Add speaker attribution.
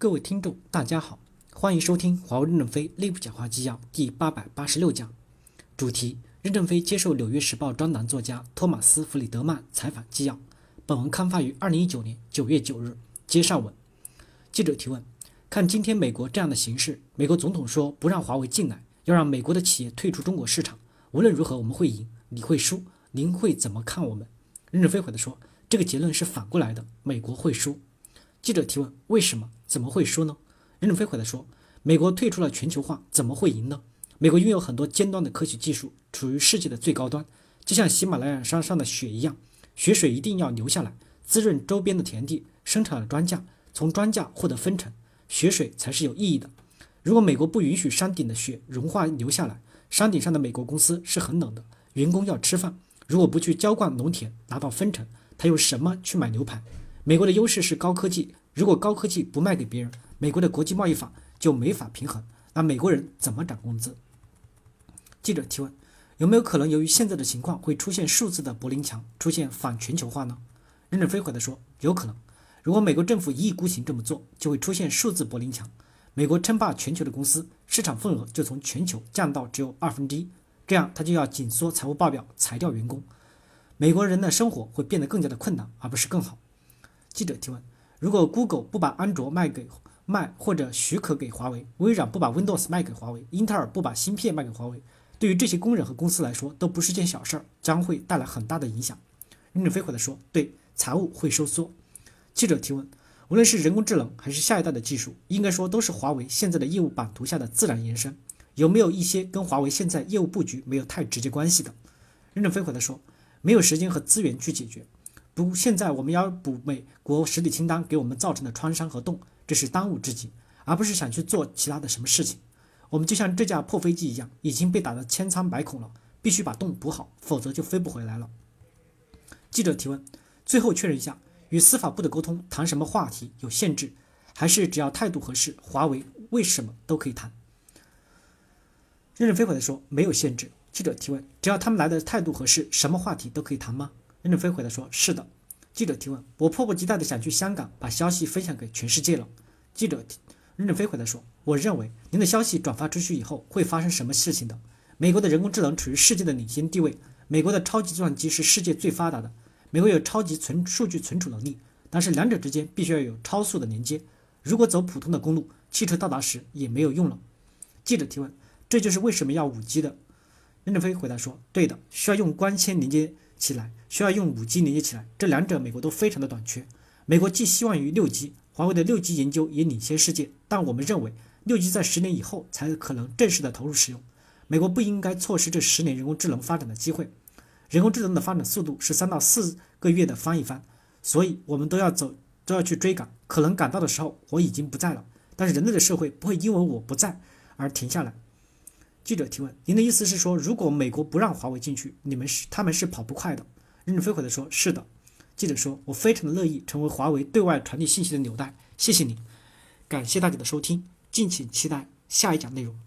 Speaker 1: 各位听众，大家好，欢迎收听华为任正非内部讲话纪要第八百八十六讲，主题：任正非接受《纽约时报》专栏作家托马斯·弗里德曼采访纪要。本文刊发于二零一九年九月九日。接上文，记者提问：看今天美国这样的形势，美国总统说不让华为进来，要让美国的企业退出中国市场。无论如何，我们会赢，你会输，您会怎么看我们？任正非回答说：这个结论是反过来的，美国会输。记者提问：为什么？怎么会输呢？任正非回答说：“美国退出了全球化，怎么会赢呢？美国拥有很多尖端的科学技术，处于世界的最高端，就像喜马拉雅山上的雪一样，雪水一定要流下来，滋润周边的田地，生产了庄稼，从庄稼获得分成，雪水才是有意义的。如果美国不允许山顶的雪融化流下来，山顶上的美国公司是很冷的，员工要吃饭，如果不去浇灌农田，拿到分成，他用什么去买牛排？美国的优势是高科技。”如果高科技不卖给别人，美国的国际贸易法就没法平衡。那美国人怎么涨工资？记者提问：有没有可能由于现在的情况会出现数字的柏林墙，出现反全球化呢？任正非回答说：有可能。如果美国政府一意孤行这么做，就会出现数字柏林墙。美国称霸全球的公司，市场份额就从全球降到只有二分之一，这样他就要紧缩财务报表，裁掉员工。美国人的生活会变得更加的困难，而不是更好。记者提问。如果 Google 不把安卓卖给卖或者许可给华为，微软不把 Windows 卖给华为，英特尔不把芯片卖给华为，对于这些工人和公司来说都不是件小事儿，将会带来很大的影响。任正非回答说：“对，财务会收缩。”记者提问：无论是人工智能还是下一代的技术，应该说都是华为现在的业务版图下的自然延伸，有没有一些跟华为现在业务布局没有太直接关系的？任正非回答说：“没有时间和资源去解决。”不，现在我们要补美国实体清单给我们造成的创伤和洞，这是当务之急，而不是想去做其他的什么事情。我们就像这架破飞机一样，已经被打得千疮百孔了，必须把洞补好，否则就飞不回来了。记者提问：最后确认一下，与司法部的沟通谈什么话题有限制，还是只要态度合适，华为为什么都可以谈？任正非回答说：没有限制。记者提问：只要他们来的态度合适，什么话题都可以谈吗？任正非回答说：“是的。”记者提问：“我迫不及待地想去香港，把消息分享给全世界了。”记者任正非回答说：“我认为您的消息转发出去以后会发生什么事情的？美国的人工智能处于世界的领先地位，美国的超级计算机是世界最发达的，美国有超级存数据存储能力，但是两者之间必须要有超速的连接。如果走普通的公路，汽车到达时也没有用了。”记者提问：“这就是为什么要五 G 的？”任正非回答说：“对的，需要用光纤连接。”起来需要用五 G 连接起来，这两者美国都非常的短缺。美国寄希望于六 G，华为的六 G 研究也领先世界，但我们认为六 G 在十年以后才可能正式的投入使用。美国不应该错失这十年人工智能发展的机会。人工智能的发展速度是三到四个月的翻一番，所以我们都要走，都要去追赶。可能赶到的时候我已经不在了，但是人类的社会不会因为我不在而停下来。记者提问：“您的意思是说，如果美国不让华为进去，你们是他们是跑不快的？”任正非回答说：“是的。”记者说：“我非常的乐意成为华为对外传递信息的纽带。”谢谢你，感谢大家的收听，敬请期待下一讲内容。